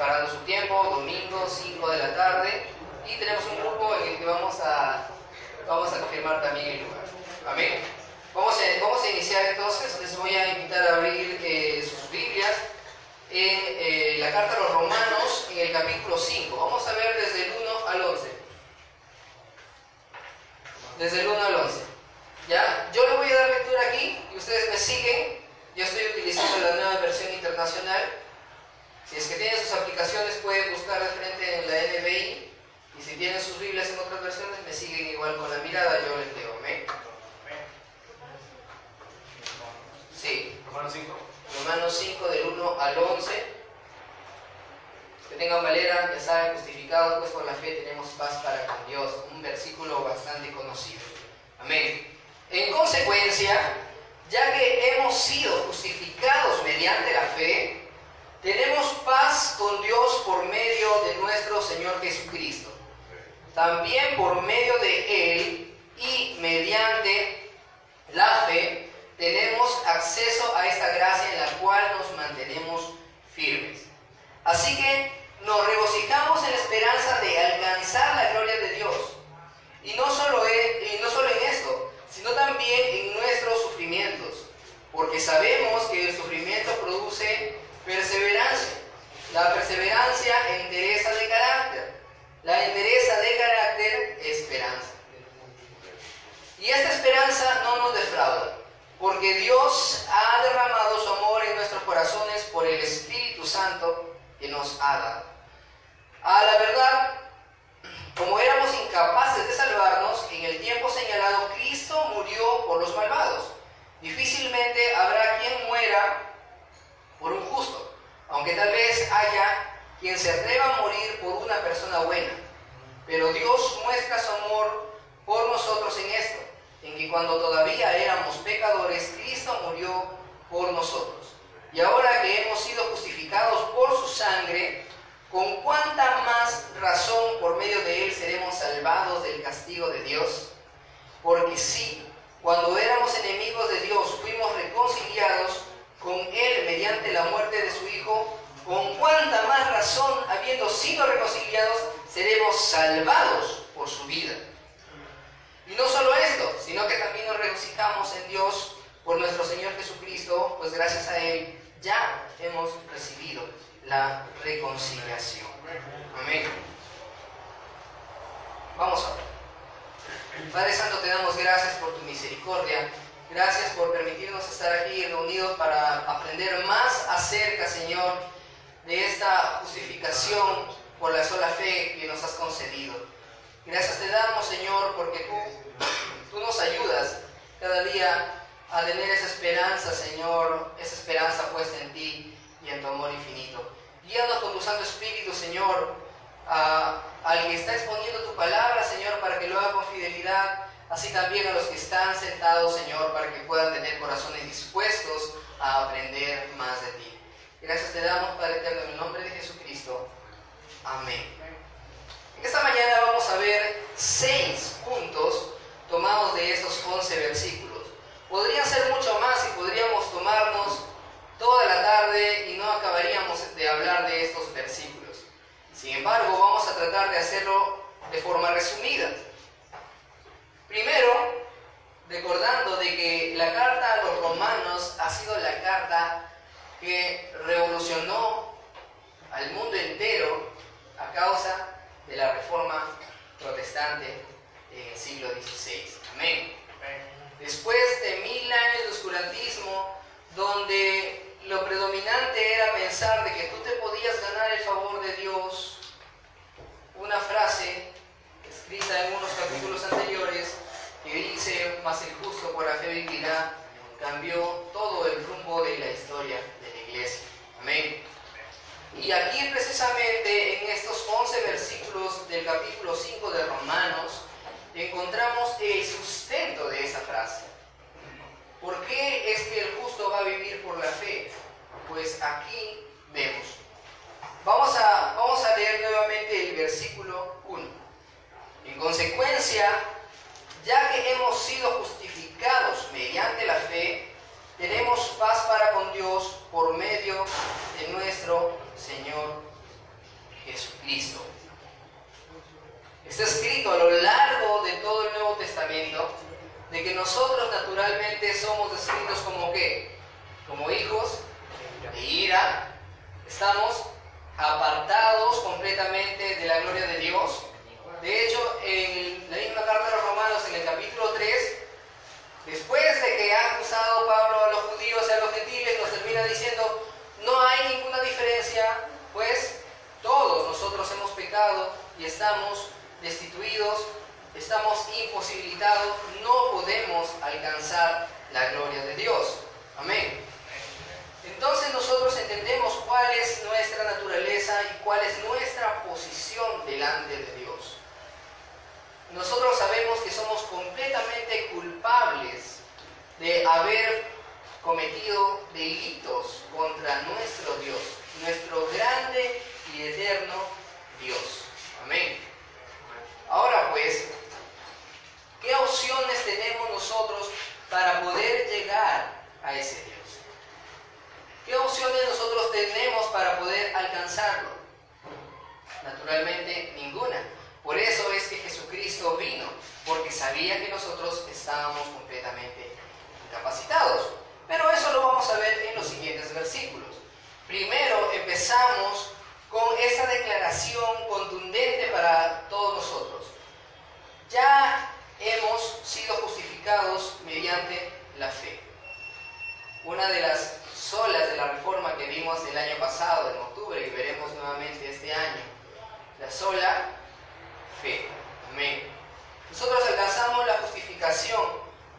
separando su tiempo, domingo 5 de la tarde, y tenemos un grupo en el que vamos a, vamos a confirmar también el lugar. Amén. Vamos a, vamos a iniciar entonces, les voy a invitar a abrir eh, sus Biblias en eh, la carta a los romanos, en el capítulo 5. Vamos a ver desde el 1 al 11. Desde el 1 al 11. ¿Ya? Yo le voy a dar lectura aquí y ustedes me siguen. Yo estoy utilizando la nueva versión internacional. Si es que tienen sus aplicaciones, pueden buscar de frente en la NBI. Y si tienen sus Biblias en otras versiones, me siguen igual con la mirada. Yo les leo. Amén. Sí. Romanos 5. Romanos 5 del 1 al 11. Que tengan valera, ya saben, justificados pues por la fe tenemos paz para con Dios. Un versículo bastante conocido. Amén. En consecuencia, ya que hemos sido justificados mediante la fe, tenemos paz con Dios por medio de nuestro Señor Jesucristo. También por medio de Él y mediante la fe tenemos acceso a esta gracia en la cual nos mantenemos firmes. Así que nos regocijamos en la esperanza de alcanzar la gloria de Dios. Y no solo en, y no solo en esto, sino también en nuestros sufrimientos, porque sabemos que el sufrimiento produce perseverancia. La perseverancia endereza de carácter. La endereza de carácter, esperanza. Y esta esperanza no nos defrauda, porque Dios ha derramado su amor en nuestros corazones por el Espíritu Santo que nos ha dado. A la verdad, como éramos incapaces de salvarnos, en el tiempo señalado Cristo murió por los malvados. Difícilmente habrá quien muera por un justo, aunque tal vez haya quien se atreva a morir por una persona buena. Pero Dios muestra su amor por nosotros en esto, en que cuando todavía éramos pecadores, Cristo murió por nosotros. Y ahora que hemos sido justificados por su sangre, ¿con cuánta más razón por medio de él seremos salvados del castigo de Dios? Porque sí, cuando éramos enemigos de Dios, fuimos reconciliados con él mediante la muerte de su Hijo, con cuánta más razón, habiendo sido reconciliados, seremos salvados por su vida. Y no solo esto, sino que también nos regocijamos en Dios por nuestro Señor Jesucristo, pues gracias a Él ya hemos recibido la reconciliación. Amén. Vamos a ver. Padre Santo, te damos gracias por tu misericordia. Gracias por permitirnos estar aquí reunidos para aprender más acerca, Señor, de esta justificación por la sola fe que nos has concedido. Gracias te damos, Señor, porque tú, tú nos ayudas cada día a tener esa esperanza, Señor, esa esperanza puesta en ti y en tu amor infinito. Guíanos con tu Santo Espíritu, Señor, a, al que está exponiendo tu palabra, Señor, para que lo haga con fidelidad, así también a los que están sentados, Señor, para que puedan tener corazones dispuestos a aprender más de ti. Gracias te damos, Padre Eterno, en el nombre de Jesucristo. Amén. Esta mañana vamos a ver seis puntos tomados de estos once versículos. Podrían ser mucho más y podríamos tomarnos toda la tarde y no acabaríamos de hablar de estos versículos. Sin embargo, vamos a tratar de hacerlo de forma resumida. Primero, recordando de que la carta a los romanos ha sido la carta que revolucionó al mundo entero a causa de la reforma protestante en el siglo XVI. Amén. Después de mil años de oscurantismo, donde lo predominante era pensar de que tú te podías ganar el favor de Dios, una frase escrita en unos capítulos anteriores que dice, más el justo por la fe vivirá, cambió todo el rumbo de la historia de la iglesia. Amén. Y aquí precisamente en estos 11 versículos del capítulo 5 de Romanos encontramos el sustento de esa frase. ¿Por qué es que el justo va a vivir por la fe? Pues aquí vemos. Vamos a, vamos a leer nuevamente el versículo 1. En consecuencia, ya que hemos sido justificados mediante la fe, tenemos paz para con Dios por medio de nuestro Señor Jesucristo. Está escrito a lo largo de todo el Nuevo Testamento de que nosotros naturalmente somos descritos como qué? Como hijos de ira. Estamos apartados completamente de la gloria de Dios. De hecho, en la misma carta de los Romanos, en el capítulo 3, después de que ha acusado Pablo a los judíos y a los gentiles, nos termina diciendo, no hay ninguna diferencia, pues todos nosotros hemos pecado y estamos destituidos, estamos imposibilitados, no podemos alcanzar la gloria de Dios. Amén. Entonces nosotros entendemos cuál es nuestra naturaleza y cuál es nuestra posición delante de Dios. Nosotros sabemos que somos completamente culpables de haber cometido delitos contra nuestro Dios, nuestro grande y eterno Dios. Amén. Ahora pues, ¿qué opciones tenemos nosotros para poder llegar a ese Dios? ¿Qué opciones nosotros tenemos para poder alcanzarlo? Naturalmente ninguna. Por eso es que Jesucristo vino, porque sabía que nosotros estábamos completamente incapacitados. Pero eso lo vamos a ver en los siguientes versículos. Primero empezamos con esa declaración contundente para todos nosotros. Ya hemos sido justificados mediante la fe. Una de las solas de la reforma que vimos el año pasado, en octubre, y veremos nuevamente este año. La sola fe. Amén. Nosotros alcanzamos la justificación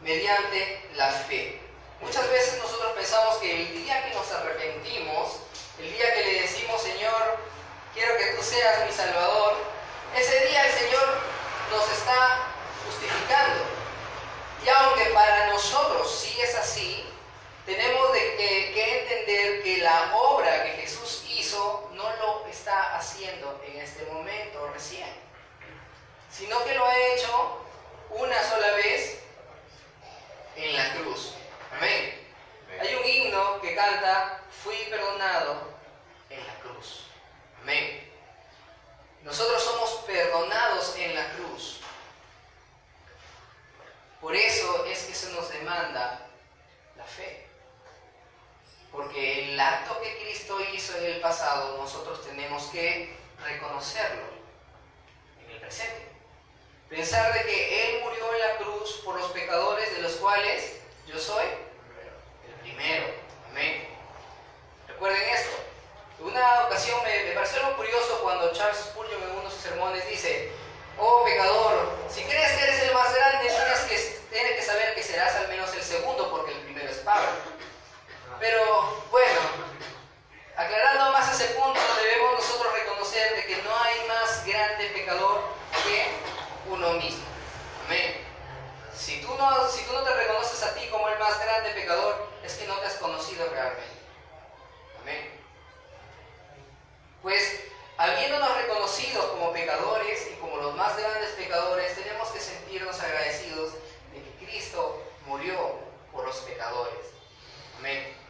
mediante la fe. Muchas veces nosotros pensamos que el día que nos arrepentimos, el día que le decimos, Señor, quiero que tú seas mi Salvador, ese día el Señor nos está justificando. Y aunque para nosotros sí es así, tenemos que entender que la obra que Jesús hizo no lo está haciendo en este momento recién, sino que lo ha hecho una sola vez en la cruz. Amén. Hay un himno que canta, fui perdonado en la cruz. Amén. Nosotros somos perdonados en la cruz. Por eso es que se nos demanda la fe. Porque el acto que Cristo hizo en el pasado, nosotros tenemos que reconocerlo en el presente. Pensar de que Él murió en la cruz por los pecadores de los cuales yo soy el primero. Amén. Recuerden esto. Una ocasión me, pareció algo curioso cuando Charles Spurgeon en uno de sus sermones dice, oh pecador, si crees que eres el más grande, tienes que, tienes que saber que serás al menos el segundo porque el primero es Pablo. Pero bueno, aclarando más ese punto, debemos nosotros reconocer de que no hay más grande pecador que uno mismo. Amén. Si tú, no, si tú no te reconoces a ti como el más grande pecador, es que no te has conocido realmente. Amén. Pues, habiéndonos reconocido como pecadores y como los más grandes pecadores, tenemos que sentirnos agradecidos de que Cristo murió por los pecadores. Amén.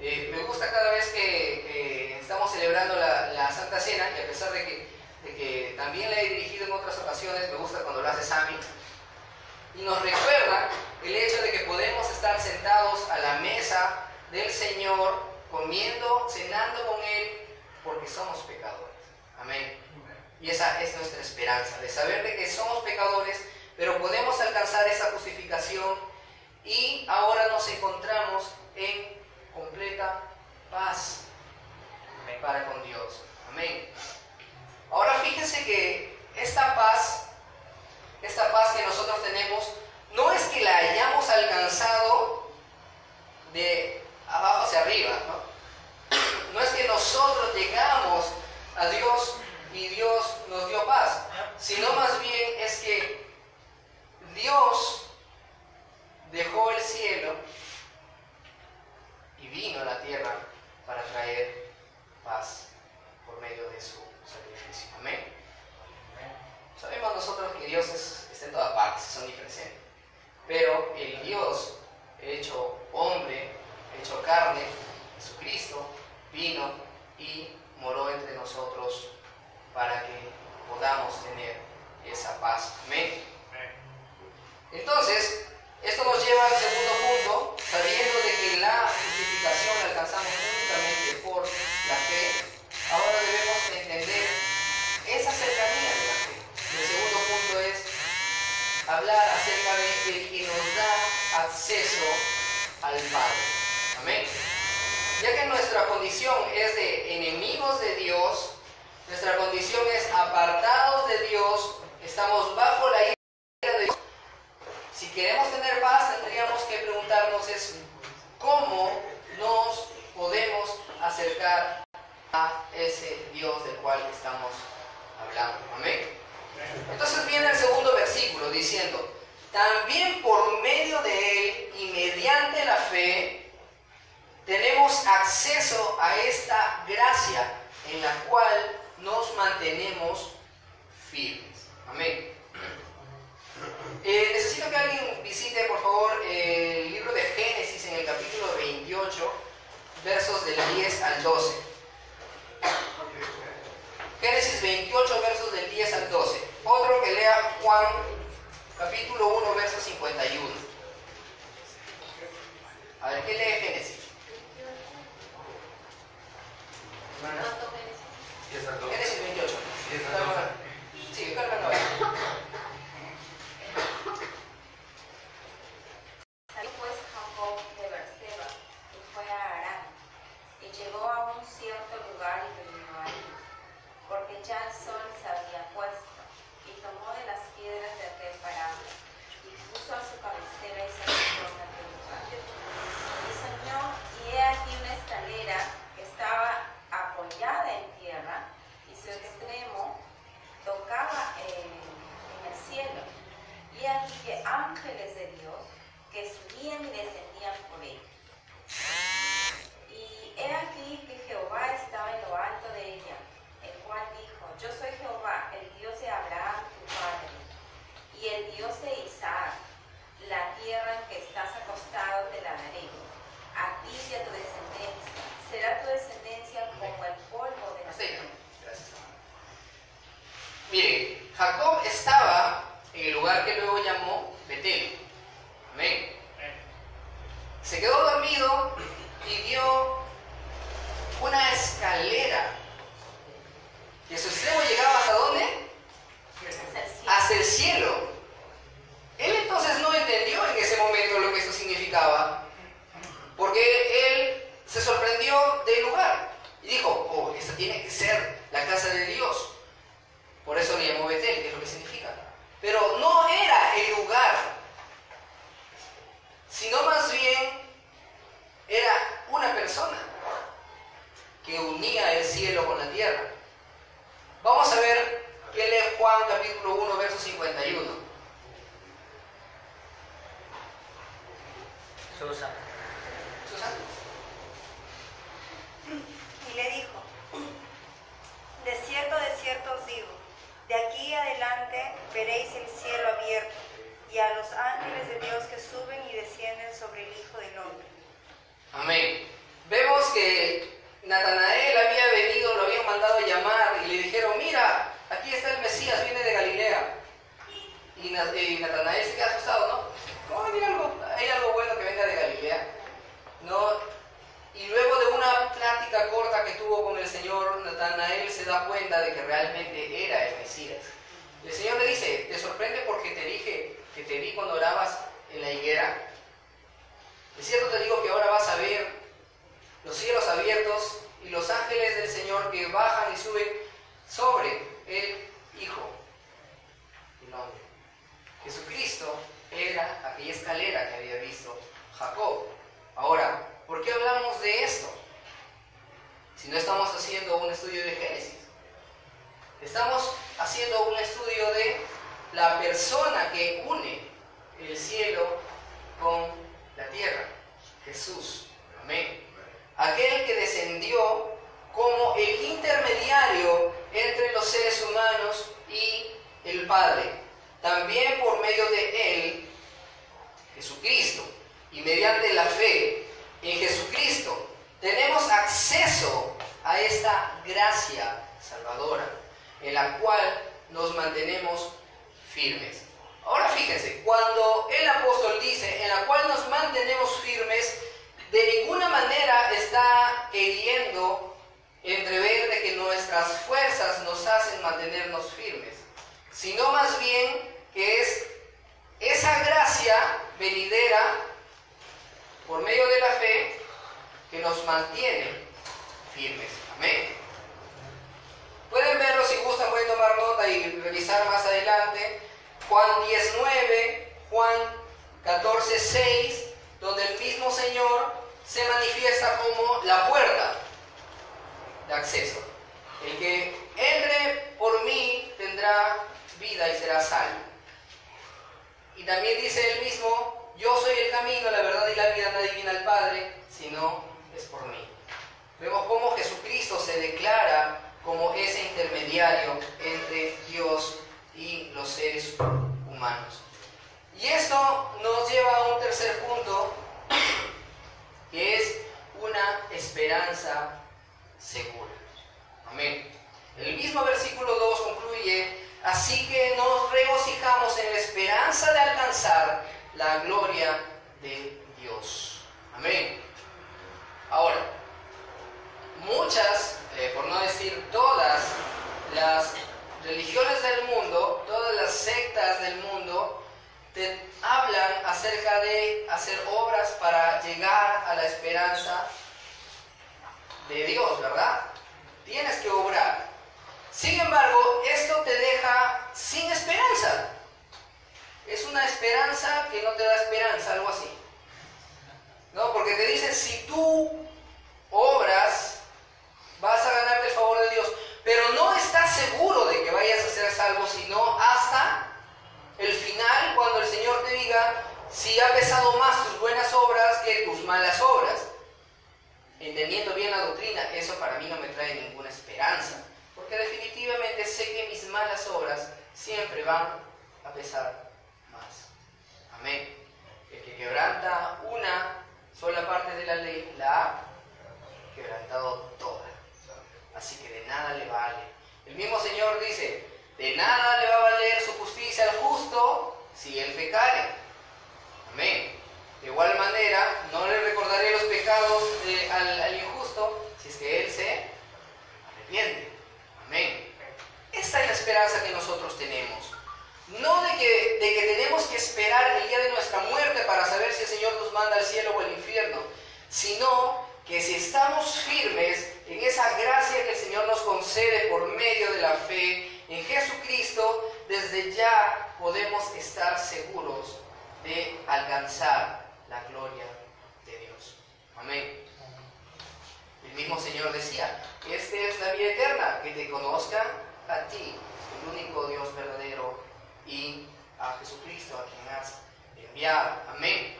Eh, me gusta cada vez que, estamos celebrando la, Santa Cena, y a pesar de que, también la he dirigido en otras ocasiones, me gusta cuando lo hace Sami, y nos recuerda el hecho de que podemos estar sentados a la mesa del Señor, comiendo, cenando con Él, porque somos pecadores. Amén. Y esa es nuestra esperanza, de saber de que somos pecadores, pero podemos alcanzar esa justificación y ahora nos encontramos en completa paz para con Dios. Amén. Ahora fíjense que esta paz, esta paz que nosotros tenemos, no es que la hayamos alcanzado de abajo hacia arriba, ¿no? No es que nosotros llegamos a Dios y Dios nos dio paz, sino más bien es que Dios dejó el cielo y vino a la tierra para traer paz por medio de su Amén. Sabemos nosotros que Dios está en todas partes, es omnipresente. Pero el Dios hecho hombre, hecho carne, Jesucristo, vino y moró entre nosotros para que podamos tener esa paz. Amén. Entonces, esto nos lleva al segundo punto, sabiendo de que la justificación la alcanzamos únicamente por la fe. Ahora debemos entender esa cercanía de la fe. El segundo punto es hablar acerca de el que nos da acceso al Padre. Amén. Ya que nuestra condición es de enemigos de Dios, nuestra condición es apartados de Dios, estamos bajo la ira de Dios. Si queremos tener paz, tendríamos que preguntarnos es cómo nos podemos acercar a ese Dios del cual estamos hablando. Amén. Entonces viene el segundo versículo diciendo, también por medio de él y mediante la fe tenemos acceso a esta gracia en la cual nos mantenemos Vamos a ver qué lee Juan capítulo 1, verso 51. Susan. Susana. Y le dijo, de cierto, de cierto os digo, de aquí adelante veréis el cielo abierto y a los ángeles de Dios que suben y descienden sobre el Hijo del Hombre. Amén. Vemos que Natanael había venido, lo habían mandado a llamar y le dijeron, mira, aquí está el Mesías, viene de Galilea. Y, y Natanael se queda asustado, ¿no? No, hay algo, hay algo bueno que venga de Galilea. No, y luego de una plática corta que tuvo con el Señor, Natanael se da cuenta de que realmente era el Mesías. El Señor le dice, ¿te sorprende porque te dije que te vi cuando orabas en la higuera? Es cierto te digo que ahora vas a ver los cielos abiertos y los ángeles del Señor que bajan y suben sobre el Hijo del Hombre. Jesucristo era aquella escalera que había visto Jacob. Ahora, ¿por qué hablamos de esto? Si no estamos haciendo un estudio de Génesis. Estamos haciendo un estudio de la persona que une el cielo con la tierra. Jesús. Amén. Aquel que descendió como el intermediario entre los seres humanos y el Padre. También por medio de Él, Jesucristo, y mediante la fe en Jesucristo, tenemos acceso a esta gracia salvadora. en la cual nos mantenemos firmes. Ahora fíjense, cuando el apóstol dice en la cual nos mantenemos firmes, de ninguna manera está queriendo entrever de que nuestras fuerzas nos hacen mantenernos firmes, sino más bien que es esa gracia venidera por medio de la fe que nos mantiene firmes. Amén. Pueden verlo si gustan, pueden tomar nota y revisar más adelante. Juan 19, Juan 14, 6, donde el mismo Señor se manifiesta como la puerta de acceso. El que entre por mí tendrá vida y será salvo. Y también dice el mismo, yo soy el camino, la verdad y la vida, nadie viene al Padre, sino es por mí. Vemos cómo Jesucristo se declara como ese intermediario entre Dios y los seres humanos. Y esto nos lleva a un tercer punto, que es una esperanza segura. Amén. El mismo versículo 2 concluye, así que nos regocijamos en la esperanza de alcanzar la gloria de Dios. Amén. Ahora, muchas, eh, por no decir todas, las religiones del mundo, todas las sectas del mundo, te hablan acerca de hacer obras para llegar de Dios, ¿verdad? Tienes que obrar. Sin embargo, esto te deja sin esperanza. Es una esperanza que no te da esperanza, algo así. ¿No? Porque te dicen, si tú obras, vas a ganarte el favor de Dios. Pero no estás seguro de que vayas a ser salvo, sino hasta el final, cuando el Señor te diga, si ha pesado más tus buenas obras que tus malas obras. Entendiendo bien la doctrina, eso para mí no me trae ninguna esperanza, porque definitivamente sé que mis malas obras siempre van a pesar más. Amén. El que quebranta una sola parte de la ley, la ha quebrantado toda. Así que de nada le vale. El mismo Señor dice, de nada le va a valer su justicia al justo si él pecare. Amén. De igual manera, no le recordaré los pecados al, injusto si es que él se arrepiente. Amén. Esta es la esperanza que nosotros tenemos. No de que, de que tenemos que esperar el día de nuestra muerte para saber si el Señor nos manda al cielo o al infierno, sino que si estamos firmes en esa gracia que el Señor nos concede por medio de la fe en Jesucristo, desde ya podemos estar seguros de alcanzar la gloria de Dios. Amén. El mismo Señor decía, esta es la vida eterna, que te conozcan a ti, el único Dios verdadero, y a Jesucristo, a quien has enviado. Amén.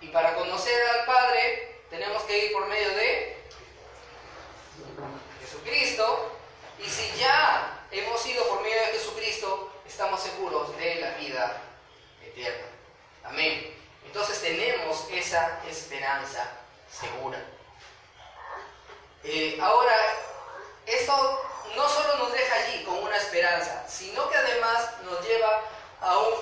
Y para conocer al Padre, tenemos que ir por medio de Jesucristo. Y si ya hemos ido por medio de Jesucristo, estamos seguros de la vida eterna. Amén. Entonces tenemos esa esperanza segura. Eh, ahora, esto no solo nos deja allí con una esperanza, sino que además nos lleva a un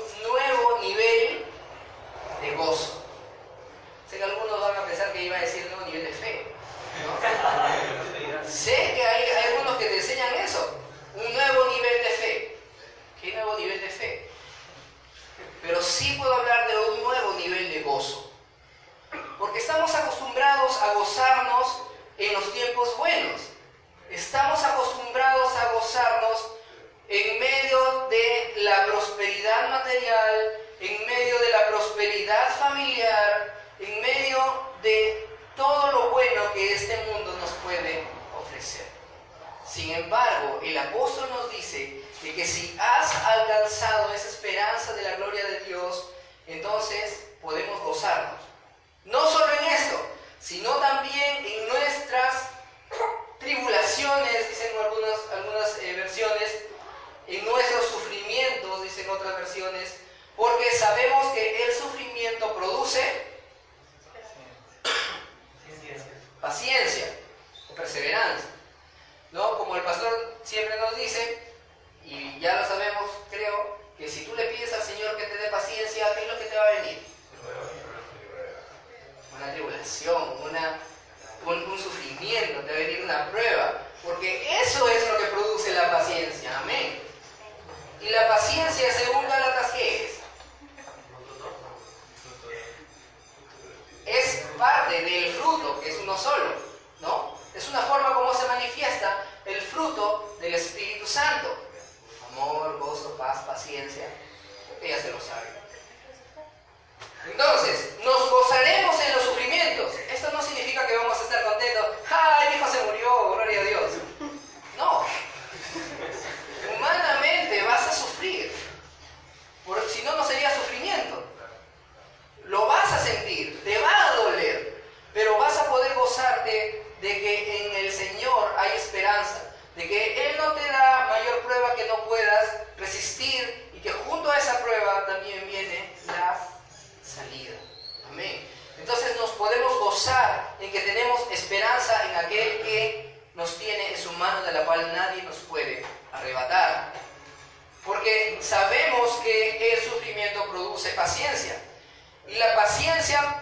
resistir y que junto a esa prueba también viene la salida. Amén. Entonces nos podemos gozar en que tenemos esperanza en aquel que nos tiene en su mano de la cual nadie nos puede arrebatar. Porque sabemos que el sufrimiento produce paciencia. Y la paciencia,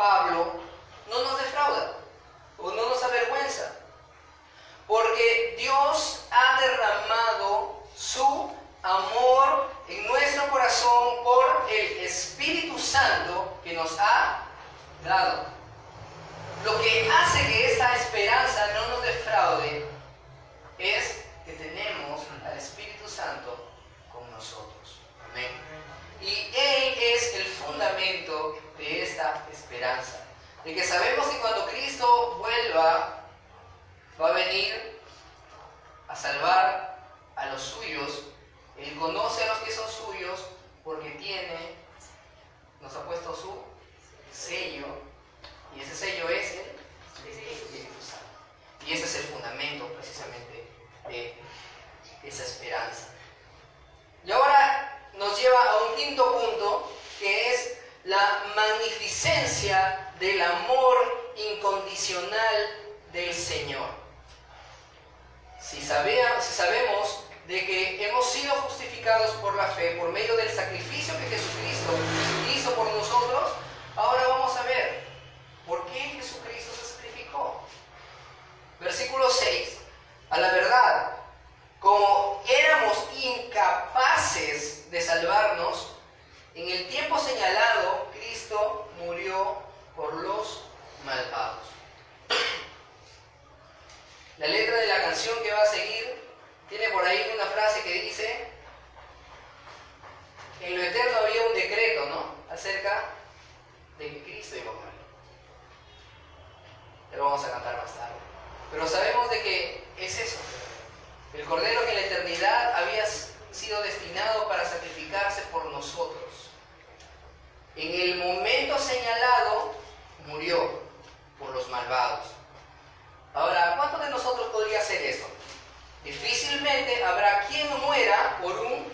Pablo no nos defrauda o no nos avergüenza? Porque Dios ha derramado su amor en nuestro corazón por el Espíritu Santo que nos ha dado. De que sabemos que cuando Cristo vuelva, va a venir a salvar a los suyos. Él conoce a los que son suyos porque tiene, nos ha puesto su sello. Y ese sello es el Espíritu Santo. Y ese es el fundamento precisamente de esa esperanza. Y ahora nos lleva a un quinto punto que es la magnificencia del amor incondicional del Señor. Si, si sabemos de que hemos sido justificados por la fe, por medio del sacrificio que Jesucristo hizo por nosotros, ahora vamos a ver por qué Jesucristo se sacrificó. Versículo 6. A la verdad, como éramos incapaces de salvarnos, en el tiempo señalado, Cristo murió por los malvados. La letra de la canción que va a seguir tiene por ahí una frase que dice, en lo eterno había un decreto, ¿no? Acerca de que Cristo iba a morir. Lo vamos a cantar más tarde. Pero sabemos de que es eso. El cordero que en la eternidad había sido destinado para en el momento señalado murió por los malvados. Ahora, ¿cuántos de nosotros podría hacer eso? Difícilmente habrá quien muera por un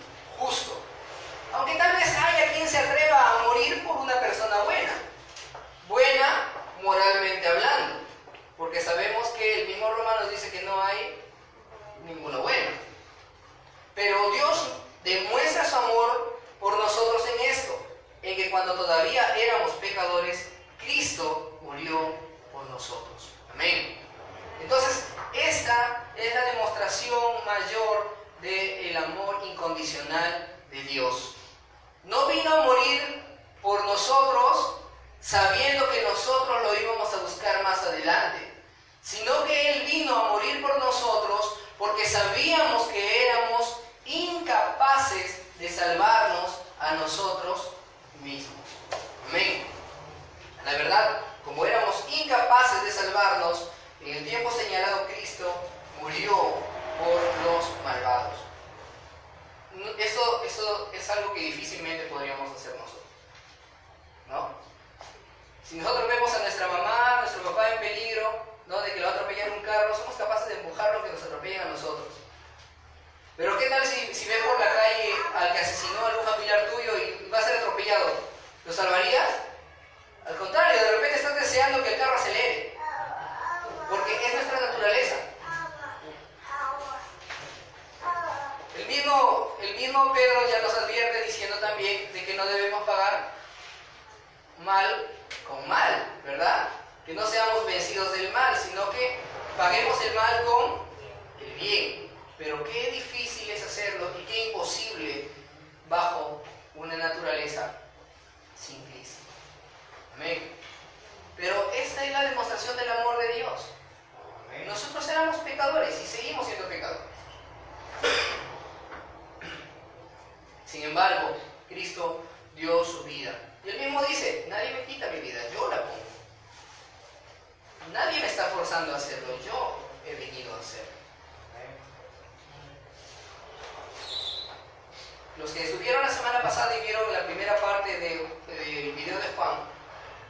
Los que estuvieron la semana pasada y vieron la primera parte del video de Juan,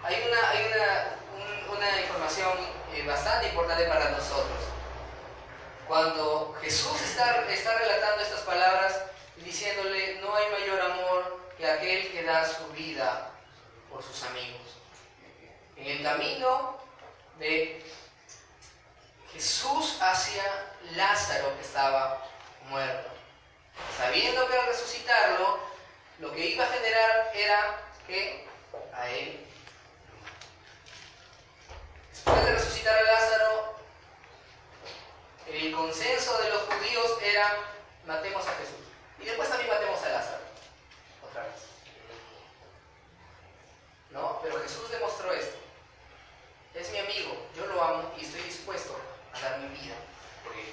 hay una, hay una, una información eh, bastante importante para nosotros. Cuando Jesús está, está relatando estas palabras y diciéndole, no hay mayor amor que aquel que da su vida por sus amigos. En el camino de Jesús hacia Lázaro que estaba muerto sabiendo que al resucitarlo, lo que iba a generar era que a él. Después de resucitar a Lázaro, el consenso de los judíos era matemos a Jesús. Y después también matemos a Lázaro. Otra vez. ¿No? Pero Jesús demostró esto. Es mi amigo, yo lo amo y estoy dispuesto a dar mi vida por él.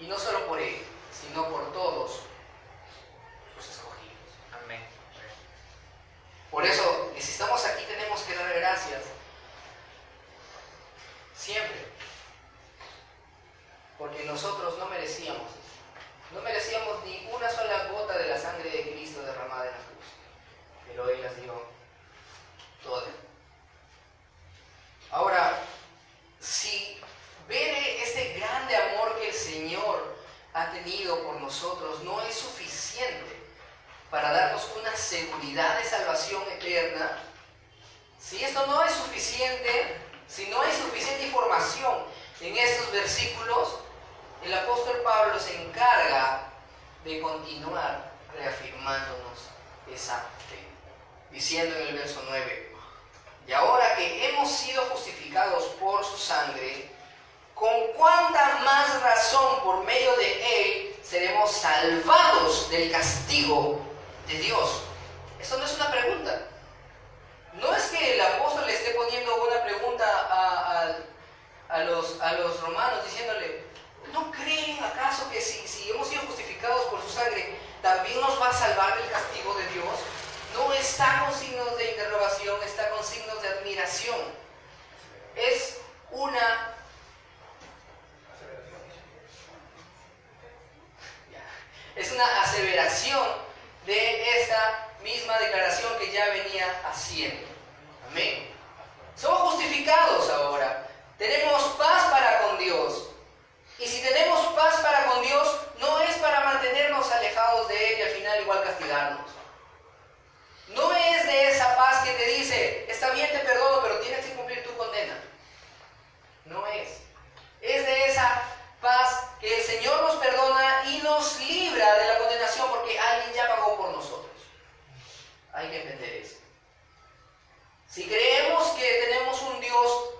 Y no solo por él, sino por todos los escogidos. Amén. Por eso necesitamos ¿No creen acaso que si, hemos sido justificados por su sangre, también nos va a salvar del castigo de Dios? No está con signos de interrogación, está con signos de admiración. Es una... Es una aseveración de esta misma declaración que ya venía haciendo. Amén. Somos justificados ahora. Tenemos paz para con Dios. Y si tenemos paz para con Dios, no es para mantenernos alejados de Él y al final igual castigarnos. No es de esa paz que te dice, está bien, te perdono, pero tienes que cumplir tu condena. No es. Es de esa paz que el Señor nos perdona y nos libra de la condenación porque alguien ya pagó por nosotros. Hay que entender eso. Si creemos que tenemos un Dios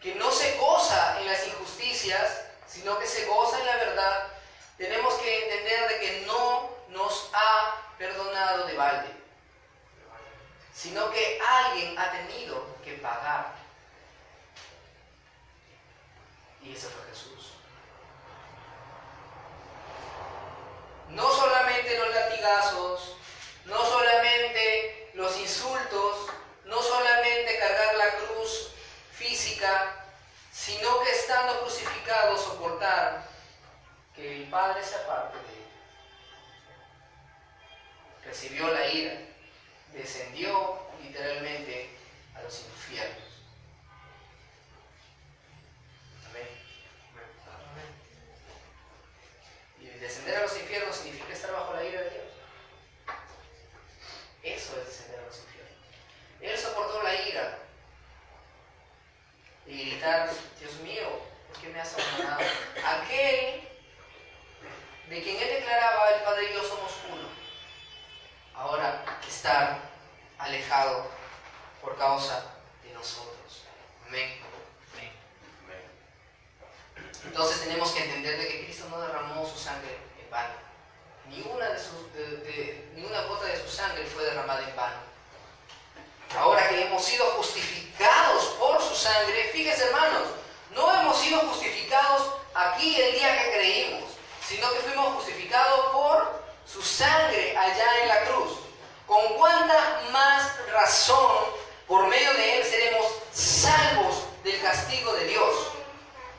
que no se goza en las injusticias, sino que se goza en la verdad, tenemos que entender de que no nos ha perdonado de balde, sino que alguien ha tenido que pagar. Y ese fue Jesús. No solamente los latigazos, no solamente los insultos, no solamente cargar la cruz física, sino que estando crucificado soportar que el Padre se aparte de él. Recibió la ira, descendió literalmente a los infiernos. Amén. Y descender a los infiernos significa estar bajo la ira de Dios. Eso es descender a los infiernos. Él soportó la ira y gritar, Dios mío, ¿por qué me has abandonado? Aquel de quien él declaraba, el Padre y yo somos uno, ahora estar alejado por causa de nosotros. Amén. Entonces tenemos que entender de que Cristo no derramó su sangre en vano. Ni una, de sus, de, de, ni una gota de su sangre fue derramada en vano. Ahora que hemos sido justificados por su sangre, fíjense hermanos, no hemos sido justificados aquí el día que creímos, sino que fuimos justificados por su sangre allá en la cruz. ¿Con cuánta más razón por medio de él seremos salvos del castigo de Dios?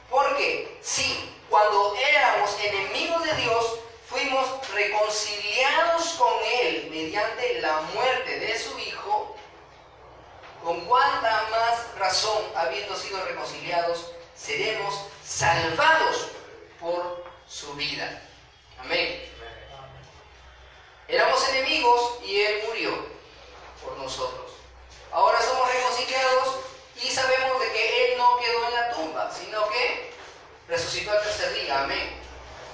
Porque si cuando éramos enemigos de Dios, fuimos reconciliados con Él mediante la muerte de su Hijo, con cuánta más razón, habiendo sido reconciliados, seremos salvados por su vida. Amén. Éramos enemigos y Él murió por nosotros. Ahora somos reconciliados y sabemos de que Él no quedó en la tumba, sino que resucitó al tercer día. Amén.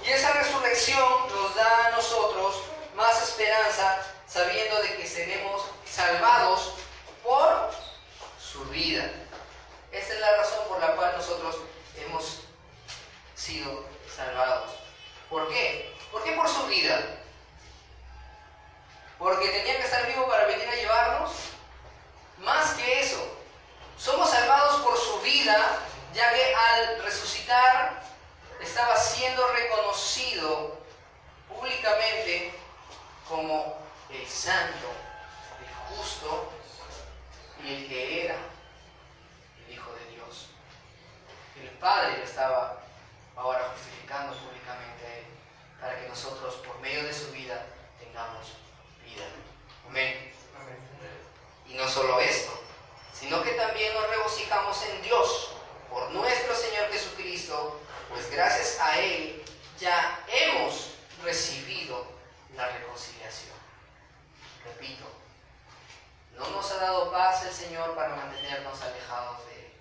Y esa resurrección nos da a nosotros más esperanza sabiendo de que seremos salvados por su vida. Esta es la razón por la cual nosotros hemos sido salvados. ¿Por qué? ¿Por qué por su vida? Porque tenía que estar vivo para venir a llevarnos. Más que eso, somos salvados por su vida, ya que al resucitar estaba siendo reconocido públicamente como el santo, el justo y el que era el Hijo de Dios. El Padre lo estaba ahora justificando públicamente a Él, para que nosotros, por medio de su vida, tengamos vida. Amén. Y no solo esto, sino que también nos regocijamos en Dios por nuestro Señor Jesucristo, pues gracias a Él ya hemos recibido la reconciliación. Repito, no nos ha dado paz el Señor para mantenernos alejados de Él,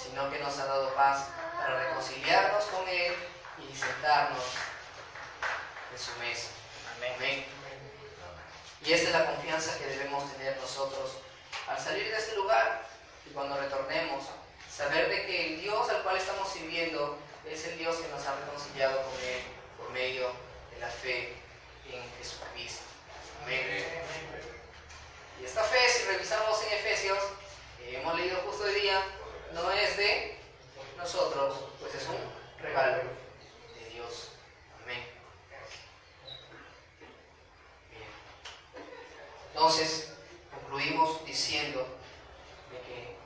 sino que nos ha dado paz para reconciliarnos con Él y sentarnos en su mesa. Amén. Amén. Y esta es la confianza que debemos tener nosotros al salir de este lugar y cuando retornemos, saber de que el Dios al cual estamos sirviendo es el Dios que nos ha reconciliado con Él por medio de la fe en Jesucristo. Amén. Y esta fe, si revisamos en Efesios, eh, hemos leído justo hoy día, no es de nosotros, pues es un regalo de Dios. Amén. Bien. Entonces, concluimos diciendo de que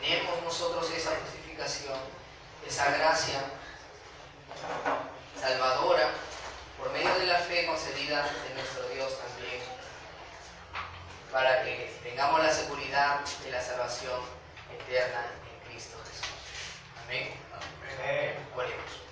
tenemos nosotros esa justificación, esa gracia salvadora por medio de la fe concedida de nuestro Dios también, para que tengamos la seguridad de la salvación eterna en Cristo Jesús. Amén. Amén. Oremos.